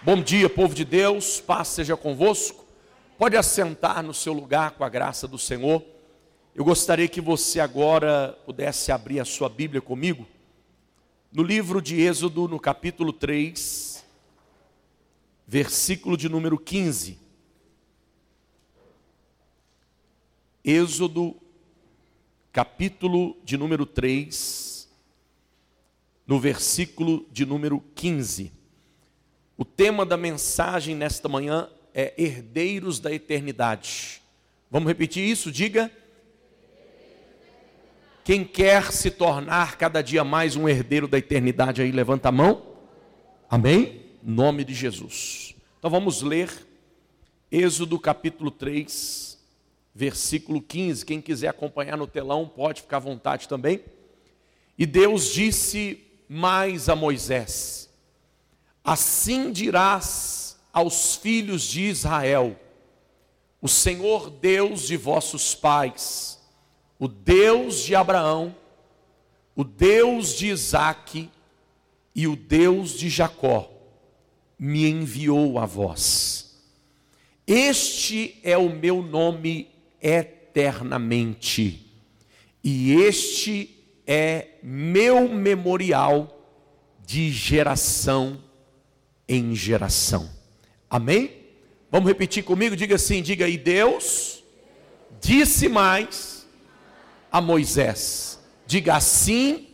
Bom dia, povo de Deus, paz seja convosco. Pode assentar no seu lugar com a graça do Senhor. Eu gostaria que você agora pudesse abrir a sua Bíblia comigo. No livro de Êxodo, no capítulo 3, versículo de número 15. Êxodo, capítulo de número 3, no versículo de número 15. O tema da mensagem nesta manhã é Herdeiros da Eternidade. Vamos repetir isso? Diga. Quem quer se tornar cada dia mais um herdeiro da eternidade aí, levanta a mão. Amém? Nome de Jesus. Então vamos ler Êxodo capítulo 3, versículo 15. Quem quiser acompanhar no telão, pode ficar à vontade também. E Deus disse mais a Moisés: Assim dirás aos filhos de Israel: O Senhor Deus de vossos pais, o Deus de Abraão, o Deus de Isaque e o Deus de Jacó, me enviou a vós. Este é o meu nome eternamente, e este é meu memorial de geração em geração. Amém? Vamos repetir comigo? Diga assim: diga aí, Deus disse mais a Moisés: diga assim,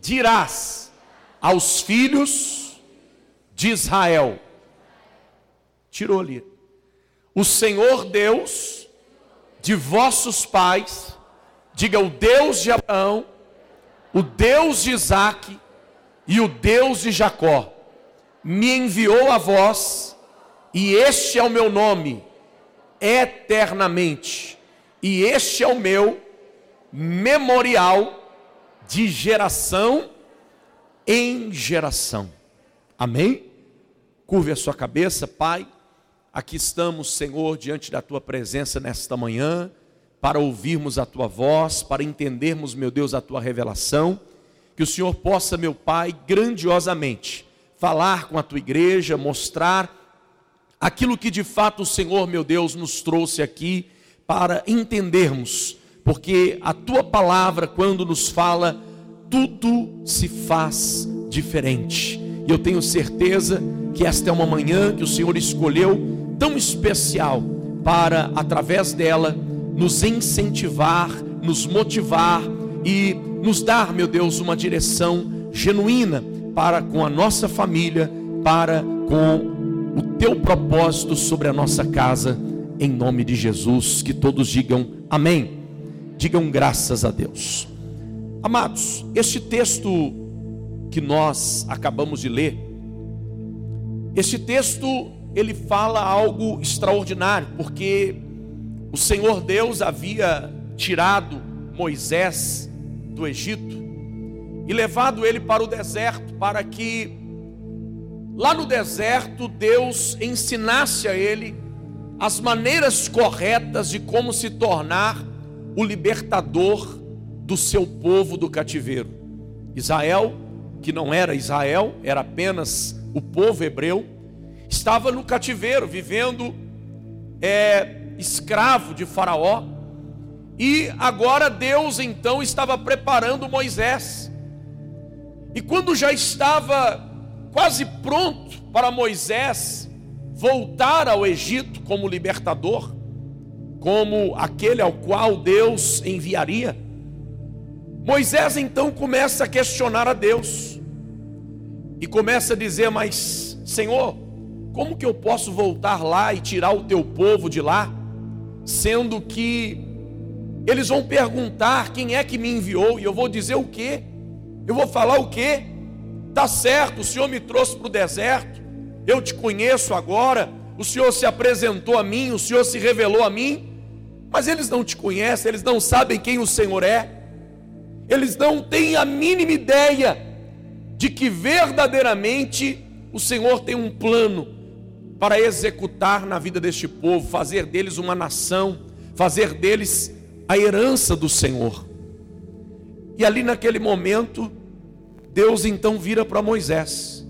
dirás aos filhos de Israel. Tirou ali. O Senhor Deus de vossos pais, diga o Deus de Abraão, o Deus de Isaac e o Deus de Jacó me enviou a vós, e este é o meu nome, eternamente, e este é o meu memorial de geração em geração. Amém? Curve a sua cabeça, Pai. Aqui estamos, Senhor, diante da tua presença nesta manhã, para ouvirmos a tua voz, para entendermos, meu Deus, a tua revelação. Que o Senhor possa, meu Pai, grandiosamente falar com a tua igreja, mostrar aquilo que de fato o Senhor, meu Deus, nos trouxe aqui para entendermos, porque a tua palavra, quando nos fala, tudo se faz diferente. E eu tenho certeza que esta é uma manhã que o Senhor escolheu tão especial para, através dela, nos incentivar, nos motivar e nos dar, meu Deus, uma direção genuína para com a nossa família, para com o teu propósito sobre a nossa casa, em nome de Jesus. Que todos digam amém. Digam graças a Deus. Amados, este texto que nós acabamos de ler, este texto ele fala algo extraordinário, porque o Senhor Deus havia tirado Moisés do Egito e levado ele para o deserto, para que lá no deserto Deus ensinasse a ele as maneiras corretas de como se tornar o libertador do seu povo do cativeiro. Israel, que não era Israel, era apenas o povo hebreu, estava no cativeiro, vivendo é, escravo de Faraó, e agora Deus então estava preparando Moisés e quando já estava quase pronto para Moisés voltar ao Egito como libertador, como aquele ao qual Deus enviaria, Moisés então começa a questionar a Deus e começa a dizer: Mas, Senhor, como que eu posso voltar lá e tirar o teu povo de lá, sendo que eles vão perguntar quem é que me enviou e eu vou dizer o quê? Eu vou falar o quê? Tá certo, o Senhor me trouxe para o deserto, eu te conheço agora, o Senhor se apresentou a mim, o Senhor se revelou a mim, mas eles não te conhecem, eles não sabem quem o Senhor é, eles não têm a mínima ideia de que verdadeiramente o Senhor tem um plano para executar na vida deste povo, fazer deles uma nação, fazer deles a herança do Senhor. E ali naquele momento, Deus então vira para Moisés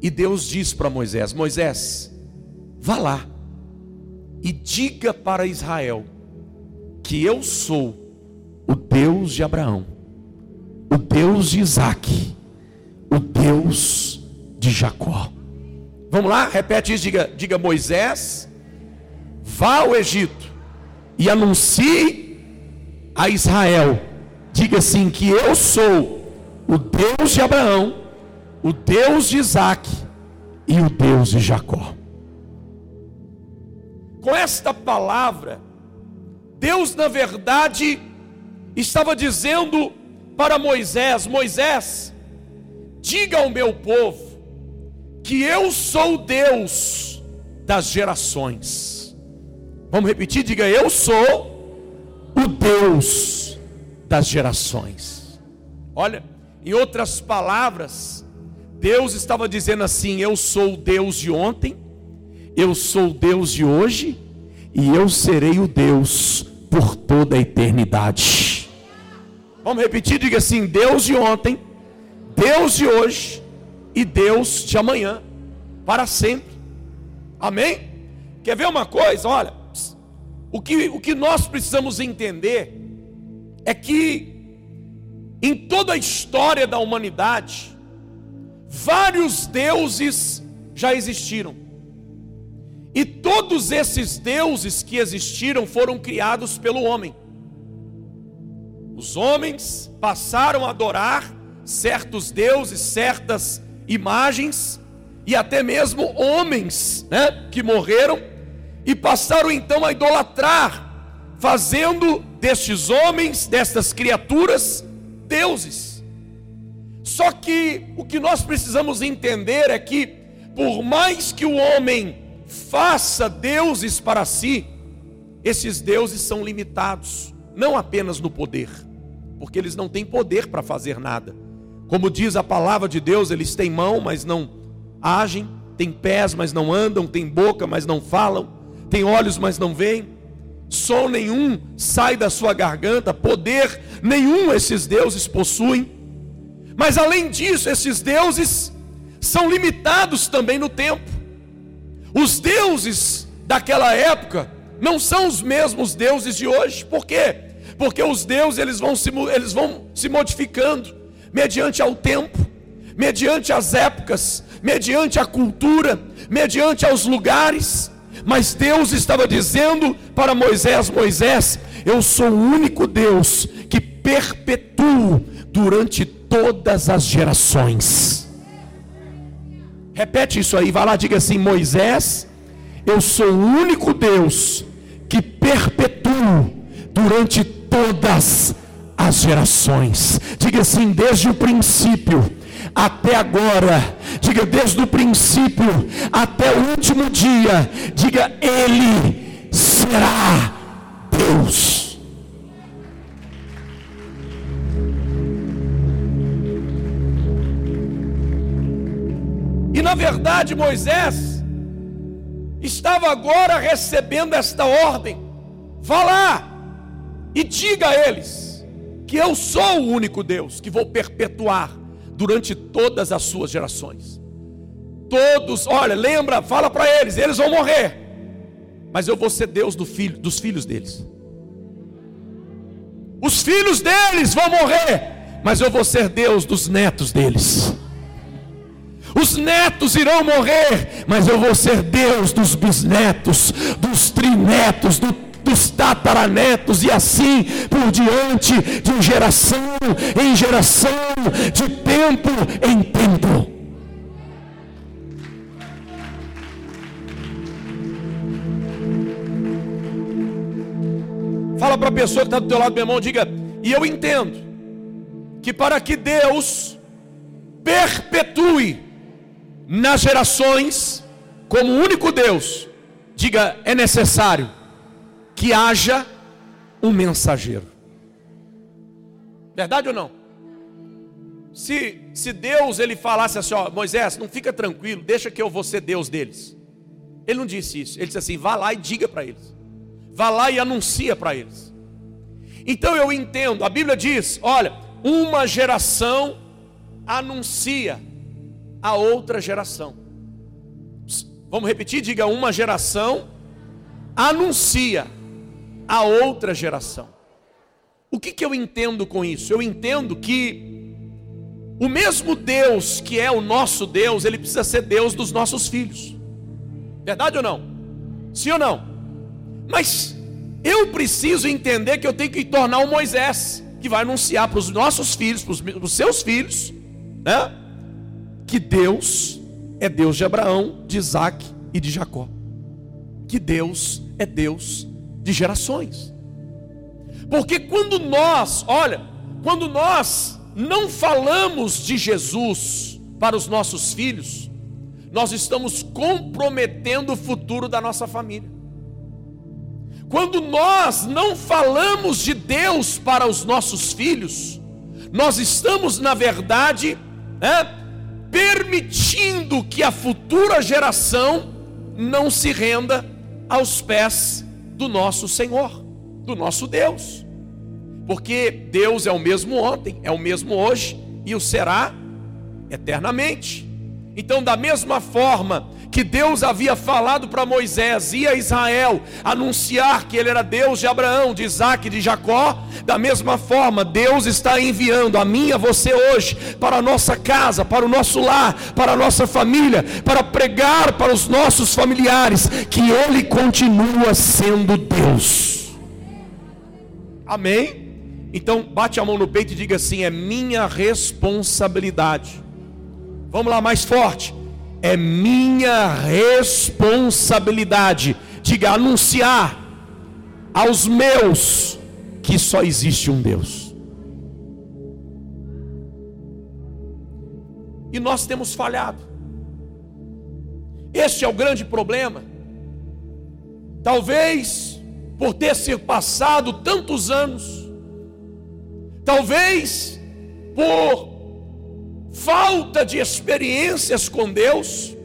E Deus diz para Moisés: Moisés, vá lá e diga para Israel que eu sou o Deus de Abraão, o Deus de Isaac, o Deus de Jacó. Vamos lá, repete isso, diga, diga Moisés, vá ao Egito e anuncie a Israel, diga assim: que eu sou o Deus de Abraão, o Deus de Isaac e o Deus de Jacó. Com esta palavra, Deus, na verdade, estava dizendo para Moisés: Moisés, diga ao meu povo que eu sou Deus das gerações. Vamos repetir? Diga: Eu sou o Deus das gerações. Olha, em outras palavras, Deus estava dizendo assim: Eu sou o Deus de ontem, eu sou o Deus de hoje, e eu serei o Deus por toda a eternidade. Vamos repetir, diga assim: Deus de ontem, Deus de hoje e Deus de amanhã, para sempre. Amém? Quer ver uma coisa? Olha, o que, o que nós precisamos entender é que em toda a história da humanidade, vários deuses já existiram. E todos esses deuses que existiram foram criados pelo homem. Os homens passaram a adorar certos deuses, certas imagens, e até mesmo homens né, que morreram, e passaram então a idolatrar, fazendo destes homens, destas criaturas, deuses. Só que o que nós precisamos entender é que, por mais que o homem faça deuses para si, esses deuses são limitados, não apenas no poder, porque eles não têm poder para fazer nada. Como diz a palavra de Deus, eles têm mão, mas não agem, têm pés, mas não andam, têm boca, mas não falam, têm olhos, mas não veem, som nenhum sai da sua garganta, poder nenhum esses deuses possuem. Mas além disso, esses deuses são limitados também no tempo. Os deuses daquela época não são os mesmos deuses de hoje. Por quê? Porque os deuses eles vão se, eles vão se modificando mediante ao tempo, mediante as épocas, mediante a cultura, mediante aos lugares. Mas Deus estava dizendo para Moisés: Moisés, eu sou o único Deus que perpetuo durante todas as gerações. Repete isso aí, vai lá, diga assim: Moisés, eu sou o único Deus que perpetuo durante todas as gerações. Diga assim, desde o princípio até agora, diga desde o princípio até o último dia, diga Ele será Deus. na verdade Moisés estava agora recebendo esta ordem: vá lá e diga a eles que eu sou o único Deus que vou perpetuar durante todas as suas gerações. Todos, olha, lembra, fala para eles, eles vão morrer, mas eu vou ser Deus do filho, dos filhos deles. Os filhos deles vão morrer, mas eu vou ser Deus dos netos deles. Os netos irão morrer, mas eu vou ser Deus dos bisnetos, dos trinetos, do, dos tataranetos, e assim por diante, de geração em geração, de tempo em tempo. Fala para a pessoa que está do teu lado, meu irmão, diga, e eu entendo que para que Deus perpetue nas gerações, como único Deus, diga: é necessário que haja um mensageiro. Verdade ou não? Se, se Deus ele falasse assim, ó, Moisés, não fica tranquilo, deixa que eu vou ser Deus deles. Ele não disse isso. Ele disse assim: vá lá e diga para eles. Vá lá e anuncia para eles. Então eu entendo, a Bíblia diz: olha, uma geração anuncia a outra geração. Vamos repetir? Diga: uma geração anuncia a outra geração. O que, que eu entendo com isso? Eu entendo que o mesmo Deus que é o nosso Deus, ele precisa ser Deus dos nossos filhos. Verdade ou não? Sim ou não? Mas eu preciso entender que eu tenho que tornar um Moisés que vai anunciar para os nossos filhos, para os seus filhos, né? Que Deus é Deus de Abraão, de Isaac e de Jacó. Que Deus é Deus de gerações. Porque quando nós, olha, quando nós não falamos de Jesus para os nossos filhos, nós estamos comprometendo o futuro da nossa família. Quando nós não falamos de Deus para os nossos filhos, nós estamos, na verdade, né, permitindo que a futura geração não se renda aos pés do nosso Senhor, do nosso Deus. Porque Deus é o mesmo ontem, é o mesmo hoje e o será eternamente. Então, da mesma forma que Deus havia falado para Moisés e a Israel anunciar que ele era Deus de Abraão, de Isaac e de Jacó, da mesma forma, Deus está enviando a mim e a você hoje para a nossa casa, para o nosso lar, para a nossa família, para pregar para os nossos familiares que Ele continua sendo Deus. Amém? Então, bate a mão no peito e diga assim: é minha responsabilidade. Vamos lá, mais forte é minha responsabilidade, diga, anunciar aos meus que só existe um Deus. E nós temos falhado. Este é o grande problema. Talvez por ter se passado tantos anos, talvez por falta de experiências com Deus,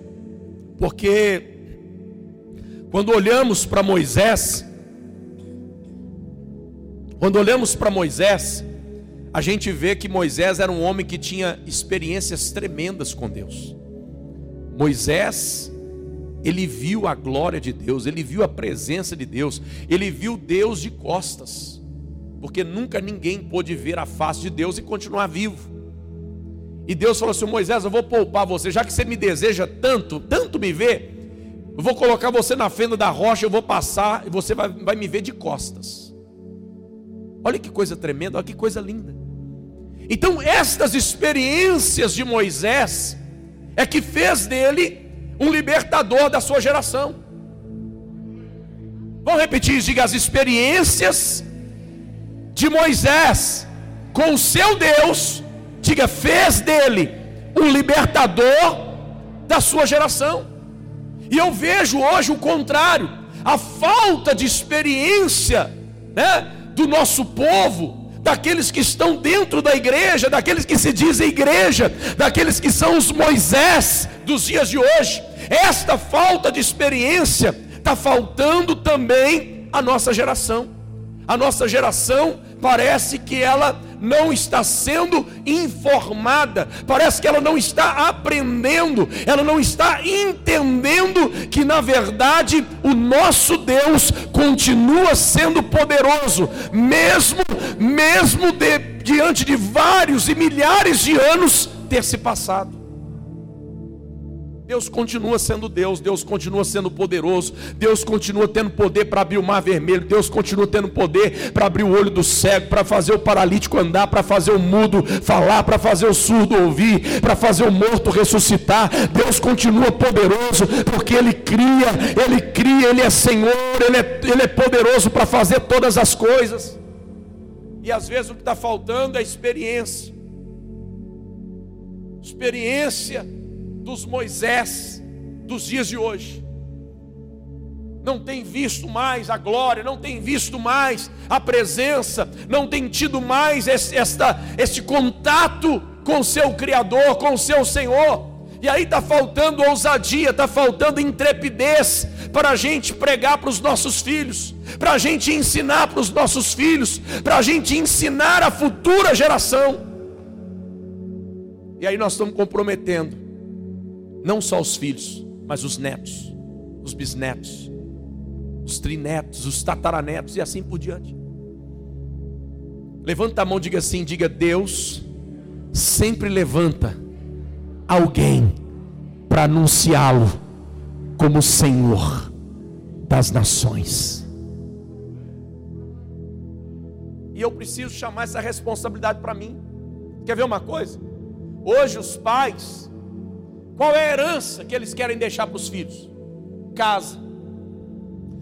porque quando olhamos para Moisés, quando olhamos para Moisés, a gente vê que Moisés era um homem que tinha experiências tremendas com Deus. Moisés, ele viu a glória de Deus, ele viu a presença de Deus, ele viu Deus de costas, porque nunca ninguém pôde ver a face de Deus e continuar vivo. E Deus falou assim: Moisés, eu vou poupar você, já que você me deseja tanto, tanto me ver, eu vou colocar você na fenda da rocha, eu vou passar e você vai, vai me ver de costas. Olha que coisa tremenda, olha que coisa linda. Então, estas experiências de Moisés é que fez dele um libertador da sua geração. Vamos repetir, diga as experiências de Moisés com o seu Deus diga, fez dele um libertador da sua geração. E eu vejo hoje o contrário, a falta de experiência, né, do nosso povo, daqueles que estão dentro da igreja, daqueles que se dizem igreja, daqueles que são os Moisés dos dias de hoje. Esta falta de experiência está faltando também a nossa geração. A nossa geração parece que ela não está sendo informada, parece que ela não está aprendendo, ela não está entendendo que na verdade o nosso Deus continua sendo poderoso, mesmo mesmo de, diante de vários e milhares de anos ter se passado. Deus continua sendo Deus, Deus continua sendo poderoso, Deus continua tendo poder para abrir o mar vermelho, Deus continua tendo poder para abrir o olho do cego, para fazer o paralítico andar, para fazer o mudo falar, para fazer o surdo ouvir, para fazer o morto ressuscitar. Deus continua poderoso, porque Ele cria, Ele cria, Ele é Senhor, Ele é, Ele é poderoso para fazer todas as coisas. E às vezes o que está faltando é experiência. Experiência dos Moisés dos dias de hoje. Não tem visto mais a glória, não tem visto mais a presença, não tem tido mais esse, esta, este contato com o seu Criador, com o seu Senhor. E aí está faltando ousadia, está faltando intrepidez para a gente pregar para os nossos filhos, para a gente ensinar para os nossos filhos, para a gente ensinar a futura geração. E aí nós estamos comprometendo não só os filhos, mas os netos, os bisnetos, os trinetos, os tataranetos e assim por diante. Levanta a mão, diga assim, diga Deus sempre levanta alguém para anunciá-lo como Senhor das nações. E eu preciso chamar essa responsabilidade para mim. Quer ver uma coisa? Hoje os pais, qual é a herança que eles querem deixar para os filhos? Casa.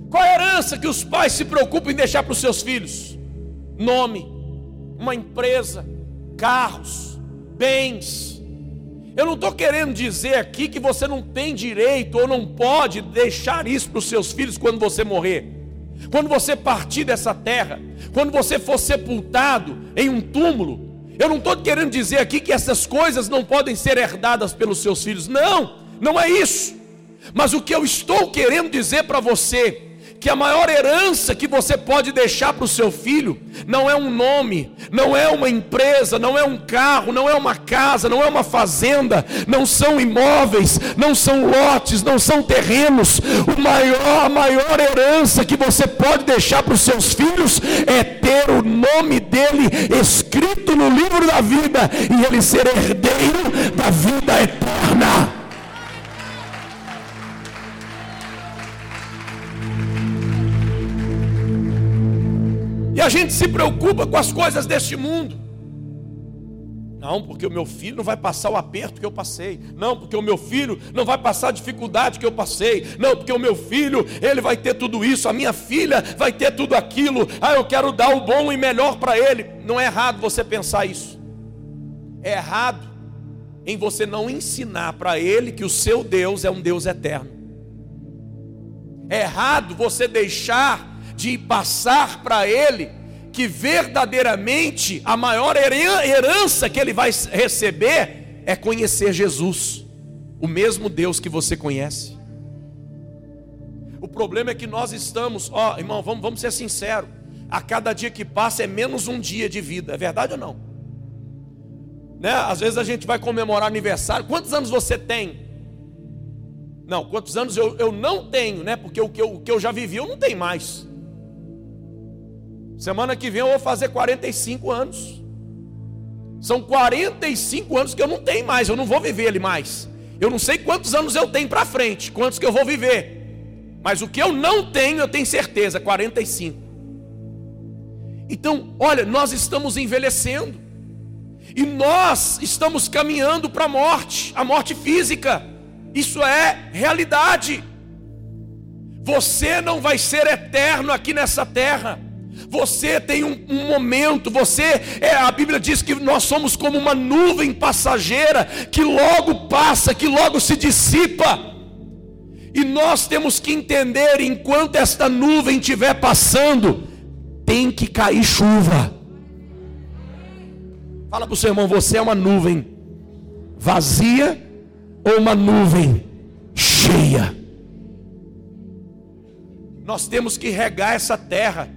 Qual é a herança que os pais se preocupam em deixar para os seus filhos? Nome, uma empresa, carros, bens. Eu não estou querendo dizer aqui que você não tem direito ou não pode deixar isso para os seus filhos quando você morrer. Quando você partir dessa terra, quando você for sepultado em um túmulo, eu não estou querendo dizer aqui que essas coisas não podem ser herdadas pelos seus filhos. Não, não é isso. Mas o que eu estou querendo dizer para você que a maior herança que você pode deixar para o seu filho não é um nome, não é uma empresa, não é um carro, não é uma casa, não é uma fazenda, não são imóveis, não são lotes, não são terrenos. O maior, a maior herança que você pode deixar para os seus filhos é ter o nome dele escrito no livro da vida e ele ser herdeiro da vida eterna. A gente se preocupa com as coisas deste mundo. Não, porque o meu filho não vai passar o aperto que eu passei. Não, porque o meu filho não vai passar a dificuldade que eu passei. Não, porque o meu filho, ele vai ter tudo isso. A minha filha vai ter tudo aquilo. Ah, eu quero dar o bom e melhor para ele. Não é errado você pensar isso. É errado em você não ensinar para ele que o seu Deus é um Deus eterno. É errado você deixar de passar para ele que verdadeiramente a maior herança que ele vai receber é conhecer Jesus, o mesmo Deus que você conhece. O problema é que nós estamos, ó, irmão, vamos, vamos ser sinceros, a cada dia que passa é menos um dia de vida, é verdade ou não? Né? Às vezes a gente vai comemorar aniversário. Quantos anos você tem? Não, quantos anos eu, eu não tenho, né? Porque o que, eu, o que eu já vivi eu não tenho mais. Semana que vem eu vou fazer 45 anos. São 45 anos que eu não tenho mais, eu não vou viver ele mais. Eu não sei quantos anos eu tenho para frente, quantos que eu vou viver. Mas o que eu não tenho, eu tenho certeza, 45. Então, olha, nós estamos envelhecendo. E nós estamos caminhando para a morte, a morte física. Isso é realidade. Você não vai ser eterno aqui nessa terra. Você tem um, um, momento, você é, a Bíblia diz que nós somos como uma nuvem passageira que logo passa, que logo se dissipa. E nós temos que entender, enquanto esta nuvem estiver passando, tem que cair chuva. Fala para o seu irmão, você é uma nuvem vazia ou uma nuvem cheia? Nós temos que regar essa terra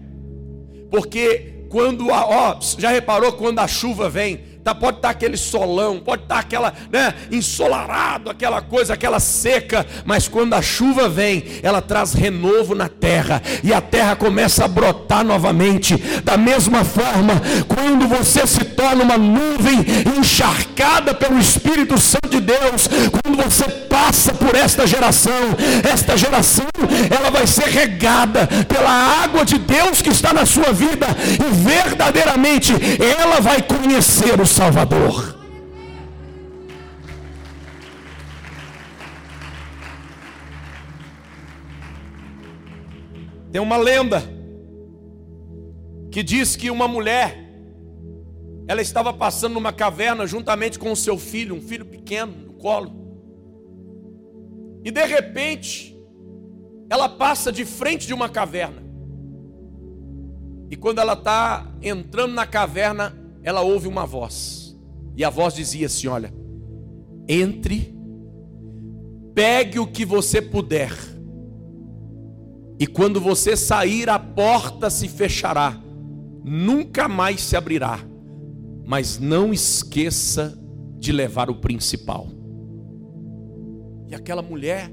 porque quando a, ó, já reparou quando a chuva vem, tá, pode estar tá aquele solão, pode estar tá aquela, né, ensolarado, aquela coisa, aquela seca, mas quando a chuva vem, ela traz renovo na terra e a terra começa a brotar novamente. Da mesma forma, quando você se torna uma nuvem encharcada pelo Espírito Santo de Deus, quando você passa por esta geração, esta geração, ela vai ser regada pela água de Deus que está na sua vida e verdadeiramente ela vai conhecer o Salvador. Tem uma lenda que diz que uma mulher ela estava passando numa caverna juntamente com o seu filho, um filho pequeno no colo. E de repente, ela passa de frente de uma caverna. E quando ela está entrando na caverna, ela ouve uma voz. E a voz dizia assim: Olha, entre, pegue o que você puder, e quando você sair, a porta se fechará, nunca mais se abrirá, mas não esqueça de levar o principal. E aquela mulher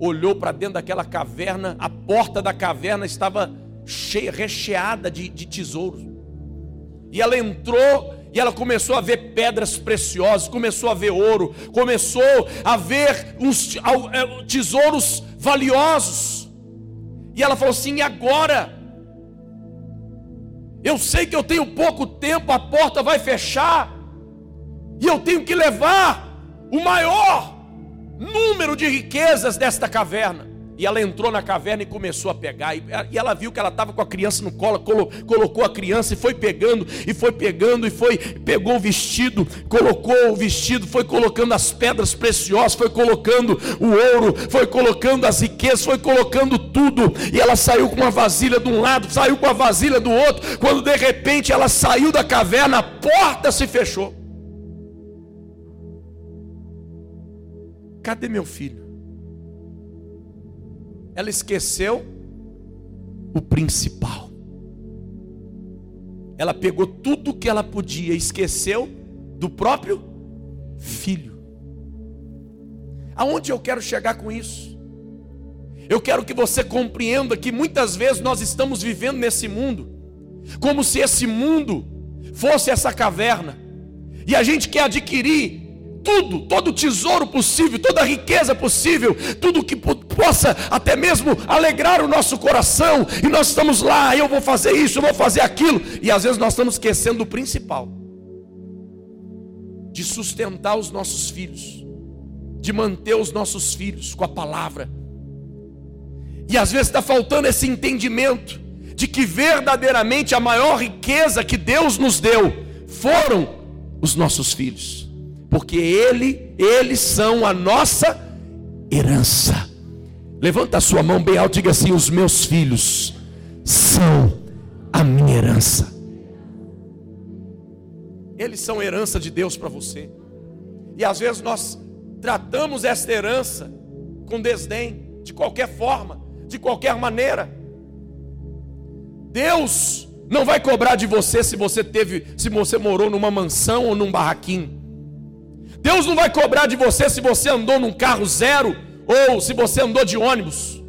olhou para dentro daquela caverna, a porta da caverna estava cheia, recheada de, de tesouros. E ela entrou e ela começou a ver pedras preciosas, começou a ver ouro, começou a ver é, tesouros valiosos. E ela falou assim: e agora? Eu sei que eu tenho pouco tempo, a porta vai fechar, e eu tenho que levar o maior número de riquezas desta caverna. E ela entrou na caverna e começou a pegar. E ela viu que ela estava com a criança no colo, colocou a criança e foi pegando, e foi pegando, e foi, pegou o vestido, colocou o vestido, foi colocando as pedras preciosas, foi colocando o ouro, foi colocando as riquezas, foi colocando tudo. E ela saiu com uma vasilha de um lado, saiu com a vasilha do outro. Quando de repente ela saiu da caverna, a porta se fechou. Cadê meu filho? Ela esqueceu o principal. Ela pegou tudo que ela podia, esqueceu do próprio filho. Aonde eu quero chegar com isso? Eu quero que você compreenda que muitas vezes nós estamos vivendo nesse mundo, como se esse mundo fosse essa caverna, e a gente quer adquirir tudo, todo tesouro possível, toda riqueza possível, tudo que possa até mesmo alegrar o nosso coração, e nós estamos lá, eu vou fazer isso, eu vou fazer aquilo, e às vezes nós estamos esquecendo o principal, de sustentar os nossos filhos, de manter os nossos filhos com a palavra, e às vezes está faltando esse entendimento de que verdadeiramente a maior riqueza que Deus nos deu foram os nossos filhos porque ele, eles são a nossa herança. Levanta a sua mão bem alto e diga assim: os meus filhos são a minha herança. Eles são herança de Deus para você. E às vezes nós tratamos esta herança com desdém, de qualquer forma, de qualquer maneira. Deus não vai cobrar de você se você teve, se você morou numa mansão ou num barraquinho. Deus não vai cobrar de você se você andou num carro zero ou se você andou de ônibus.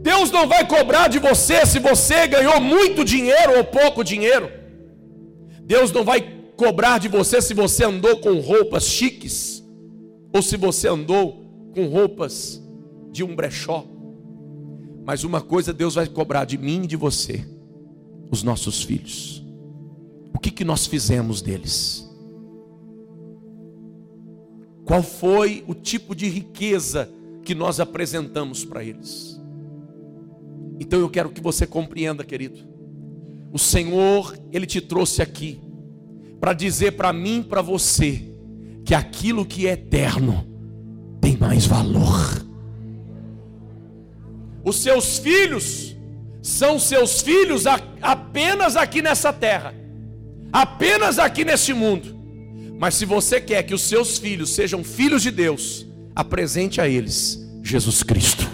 Deus não vai cobrar de você se você ganhou muito dinheiro ou pouco dinheiro. Deus não vai cobrar de você se você andou com roupas chiques ou se você andou com roupas de um brechó. Mas uma coisa Deus vai cobrar de mim e de você, os nossos filhos. O que, que nós fizemos deles? Qual foi o tipo de riqueza que nós apresentamos para eles? Então eu quero que você compreenda, querido. O Senhor, Ele te trouxe aqui para dizer para mim, para você, que aquilo que é eterno tem mais valor. Os seus filhos são seus filhos apenas aqui nessa terra, apenas aqui neste mundo. Mas se você quer que os seus filhos sejam filhos de Deus, apresente a eles Jesus Cristo.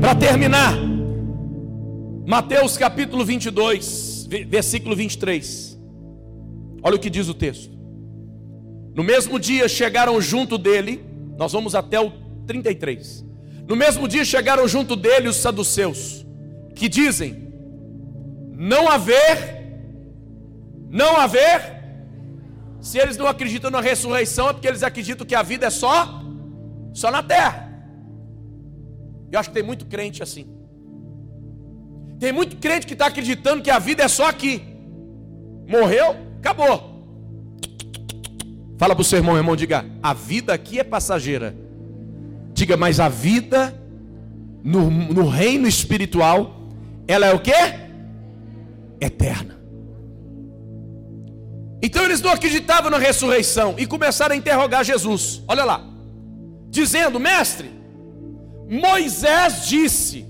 Para terminar, Mateus capítulo 22, versículo 23. Olha o que diz o texto. No mesmo dia chegaram junto dele, nós vamos até o 33. No mesmo dia chegaram junto dele os saduceus, que dizem: não haver, não haver. Se eles não acreditam na ressurreição, é porque eles acreditam que a vida é só, só na terra. Eu acho que tem muito crente assim. Tem muito crente que está acreditando que a vida é só aqui. Morreu, acabou. Fala para o seu irmão, irmão, diga: a vida aqui é passageira Diga, mas a vida no, no reino espiritual, ela é o que? Eterna. Então eles não acreditavam na ressurreição e começaram a interrogar Jesus. Olha lá, dizendo: Mestre, Moisés disse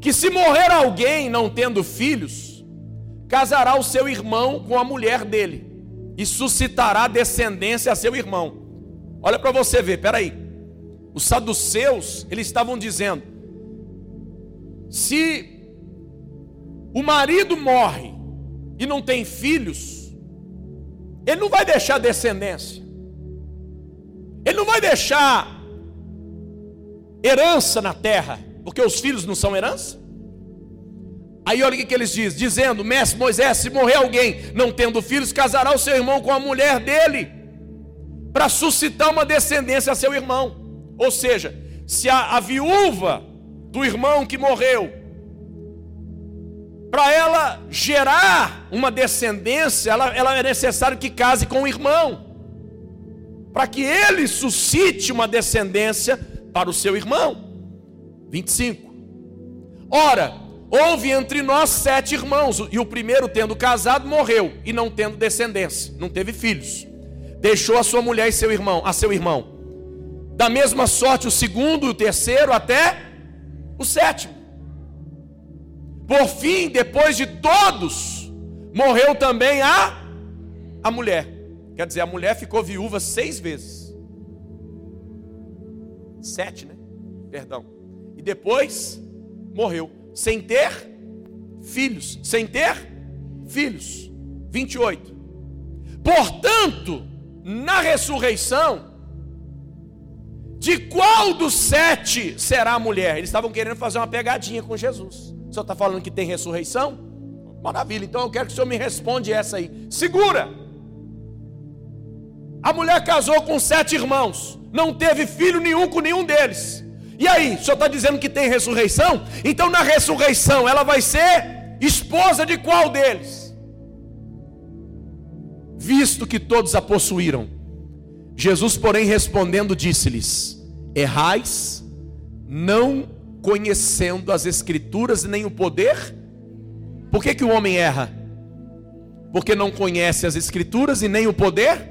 que se morrer alguém não tendo filhos, casará o seu irmão com a mulher dele e suscitará descendência a seu irmão. Olha para você ver, peraí. Os saduceus, eles estavam dizendo: se o marido morre e não tem filhos, ele não vai deixar descendência. Ele não vai deixar herança na terra, porque os filhos não são herança. Aí olha o que, eles dizem: dizendo, mestre Moisés, se morrer alguém não tendo filhos, casará o seu irmão com a mulher dele, para suscitar uma descendência a seu irmão. Ou seja, se a, a viúva do irmão que morreu, para ela gerar uma descendência, ela, ela é necessário que case com o irmão para que ele suscite uma descendência para o seu irmão. 25. Ora, houve entre nós sete irmãos, e o primeiro, tendo casado, morreu, e não tendo descendência, não teve filhos. Deixou a sua mulher e seu irmão, a seu irmão. Da mesma sorte, o segundo o terceiro, até o sétimo. Por fim, depois de todos, morreu também a, a mulher. Quer dizer, a mulher ficou viúva seis vezes. Sete, né? Perdão. E depois morreu, sem ter filhos. Sem ter filhos. 28. Portanto, na ressurreição, de qual dos sete será a mulher? Eles estavam querendo fazer uma pegadinha com Jesus. O senhor está falando que tem ressurreição? Maravilha, então eu quero que o senhor me responda essa aí. Segura! A mulher casou com sete irmãos, não teve filho nenhum com nenhum deles. E aí, o senhor está dizendo que tem ressurreição? Então, na ressurreição, ela vai ser esposa de qual deles? Visto que todos a possuíram. Jesus, porém, respondendo, disse-lhes: Errais, não conhecendo as Escrituras nem o poder. Por que, que o homem erra? Porque não conhece as Escrituras e nem o poder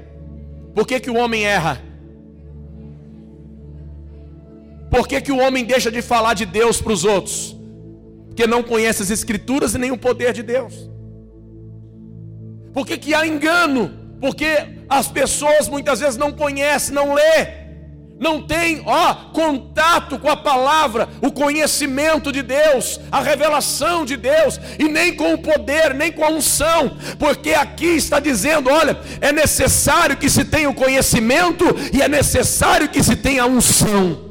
por que, que o homem erra? Por que, que o homem deixa de falar de Deus para os outros? Porque não conhece as Escrituras e nem o poder de Deus. Por que, que há engano? Porque as pessoas muitas vezes não conhecem, não lê não tem, ó, contato com a palavra, o conhecimento de Deus, a revelação de Deus, e nem com o poder, nem com a unção, porque aqui está dizendo: olha, é necessário que se tenha o conhecimento e é necessário que se tenha a unção.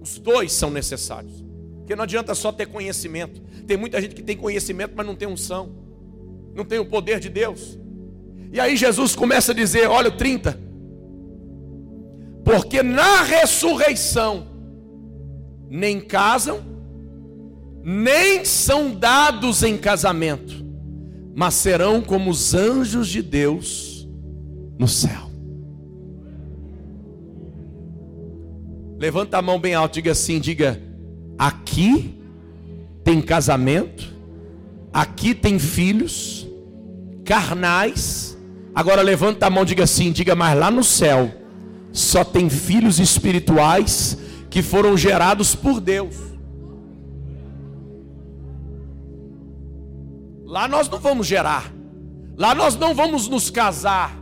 Os dois são necessários, porque não adianta só ter conhecimento. Tem muita gente que tem conhecimento, mas não tem unção, não tem o poder de Deus. E aí Jesus começa a dizer: olha, o 30. Porque na ressurreição nem casam, nem são dados em casamento, mas serão como os anjos de Deus no céu. Levanta a mão bem alto, diga assim, diga: aqui tem casamento, aqui tem filhos carnais. Agora levanta a mão, diga assim, diga mas lá no céu só tem filhos espirituais que foram gerados por Deus. Lá nós não vamos gerar. Lá nós não vamos nos casar.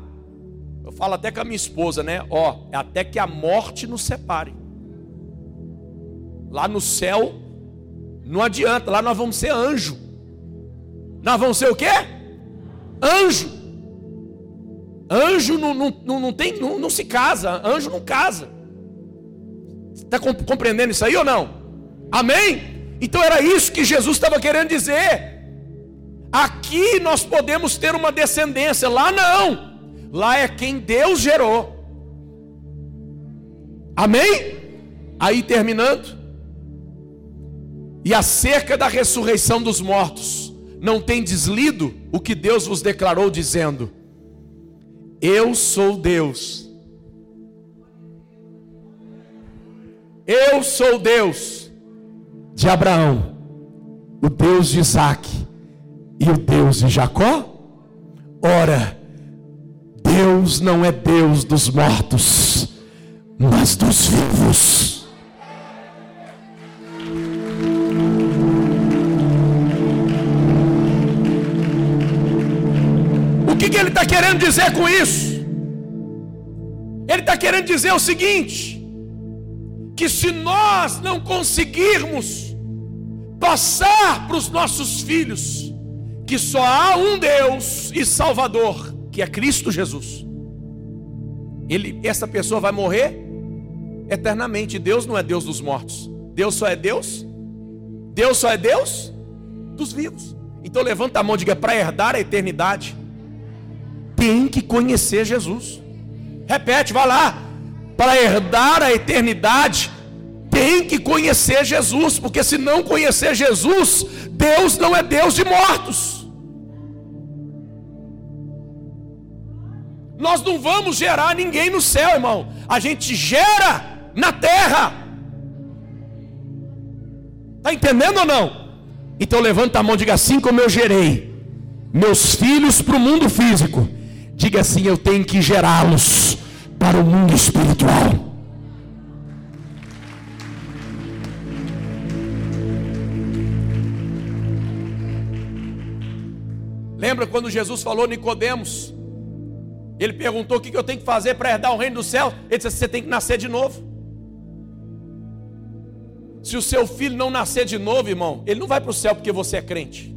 Eu falo até com a minha esposa, né? Ó, é até que a morte nos separe. Lá no céu não adianta, lá nós vamos ser anjo. Nós vamos ser o quê? Anjo. Anjo não, não, não, tem, não, não se casa, anjo não casa. Está compreendendo isso aí ou não? Amém? Então era isso que Jesus estava querendo dizer. Aqui nós podemos ter uma descendência, lá não. Lá é quem Deus gerou. Amém? Aí terminando. E acerca da ressurreição dos mortos, não tem deslido o que Deus vos declarou, dizendo: eu sou Deus. Eu sou Deus de Abraão, o Deus de Isaac e o Deus de Jacó. Ora, Deus não é Deus dos mortos, mas dos vivos. Querendo dizer com isso? Ele está querendo dizer o seguinte: que se nós não conseguirmos passar para os nossos filhos que só há um Deus e Salvador, que é Cristo Jesus. Ele, essa pessoa vai morrer eternamente. Deus não é Deus dos mortos. Deus só é Deus. Deus só é Deus dos vivos. Então levanta a mão e diga: para herdar a eternidade, tem que conhecer Jesus. Repete, vai lá. Para herdar a eternidade, tem que conhecer Jesus, porque se não conhecer Jesus, Deus não é Deus de mortos. Nós não vamos gerar ninguém no céu, irmão. A gente gera na terra. Está entendendo ou não? Então levanta a mão e diga assim como eu gerei meus filhos para o mundo físico. Diga assim, eu tenho que gerá-los para o mundo espiritual. Lembra quando Jesus falou Nicodemos? Ele perguntou o que eu tenho que fazer para herdar o reino do céu. Ele disse: você tem que nascer de novo. Se o seu filho não nascer de novo, irmão, ele não vai para o céu porque você é crente.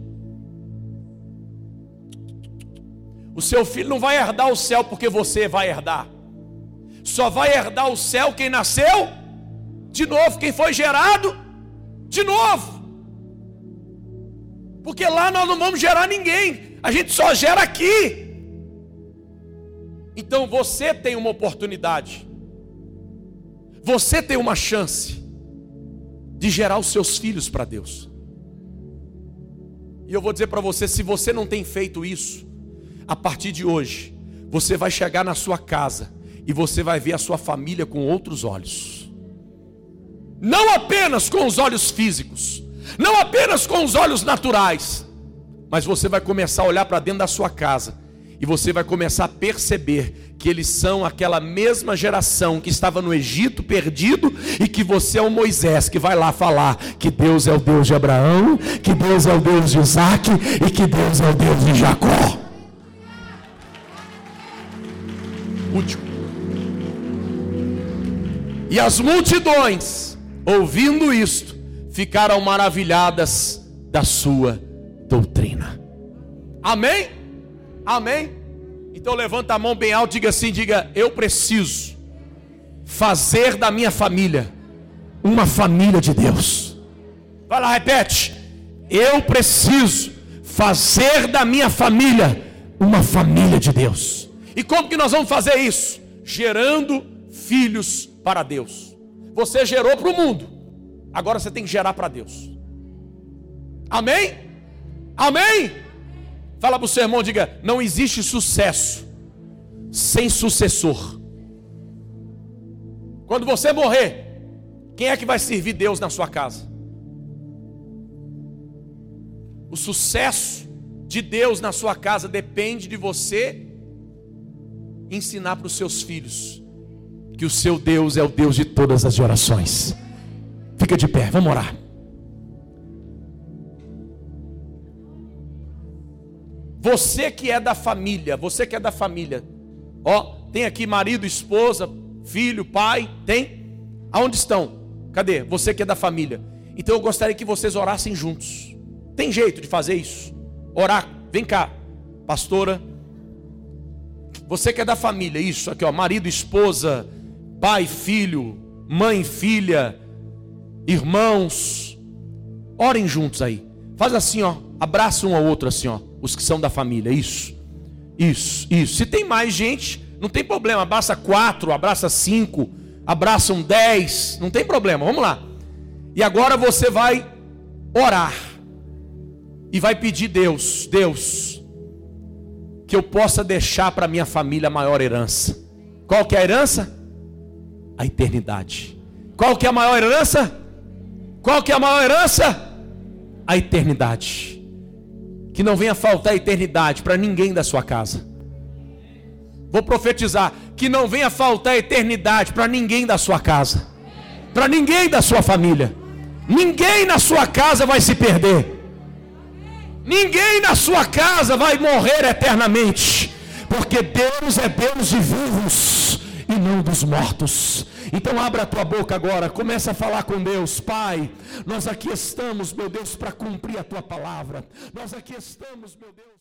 O seu filho não vai herdar o céu porque você vai herdar. Só vai herdar o céu quem nasceu de novo, quem foi gerado de novo. Porque lá nós não vamos gerar ninguém, a gente só gera aqui. Então você tem uma oportunidade, você tem uma chance de gerar os seus filhos para Deus. E eu vou dizer para você: se você não tem feito isso, a partir de hoje, você vai chegar na sua casa e você vai ver a sua família com outros olhos. Não apenas com os olhos físicos, não apenas com os olhos naturais, mas você vai começar a olhar para dentro da sua casa e você vai começar a perceber que eles são aquela mesma geração que estava no Egito perdido e que você é o Moisés que vai lá falar que Deus é o Deus de Abraão, que Deus é o Deus de Isaac e que Deus é o Deus de Jacó. E as multidões, ouvindo isto, ficaram maravilhadas da sua doutrina. Amém? Amém? Então levanta a mão bem alto, diga assim, diga: eu preciso fazer da minha família uma família de Deus. Vai lá, repete. Eu preciso fazer da minha família uma família de Deus. E como que nós vamos fazer isso? Gerando filhos para Deus. Você gerou para o mundo. Agora você tem que gerar para Deus. Amém? Amém? Fala para o seu irmão, diga: não existe sucesso sem sucessor. Quando você morrer, quem é que vai servir Deus na sua casa? O sucesso de Deus na sua casa depende de você ensinar para os seus filhos que o seu Deus é o Deus de todas as gerações. Fica de pé, vamos orar. Você que é da família, você que é da família. Ó, tem aqui marido, esposa, filho, pai, tem? Aonde estão? Cadê? Você que é da família. Então eu gostaria que vocês orassem juntos. Tem jeito de fazer isso? Orar. Vem cá, pastora. Você que é da família, isso aqui, ó, marido, esposa, pai, filho, mãe, filha, irmãos. Orem juntos aí. Faz assim, ó, abraça um ao outro assim, ó os que são da família. Isso, isso, isso. Se tem mais gente, não tem problema. Abraça quatro, abraça cinco, abraçam dez, não tem problema. Vamos lá. E agora você vai orar e vai pedir Deus, Deus, que eu possa deixar para minha família a maior herança. Qual que é a herança? A eternidade. Qual que é a maior herança? Qual que é a maior herança? A eternidade que não venha faltar a eternidade para ninguém da sua casa. Vou profetizar que não venha faltar a eternidade para ninguém da sua casa, para ninguém da sua família. Ninguém na sua casa vai se perder. Ninguém na sua casa vai morrer eternamente, porque Deus é Deus de vivos e não dos mortos. Então abra a tua boca agora, começa a falar com Deus, Pai. Nós aqui estamos, meu Deus, para cumprir a tua palavra. Nós aqui estamos, meu Deus.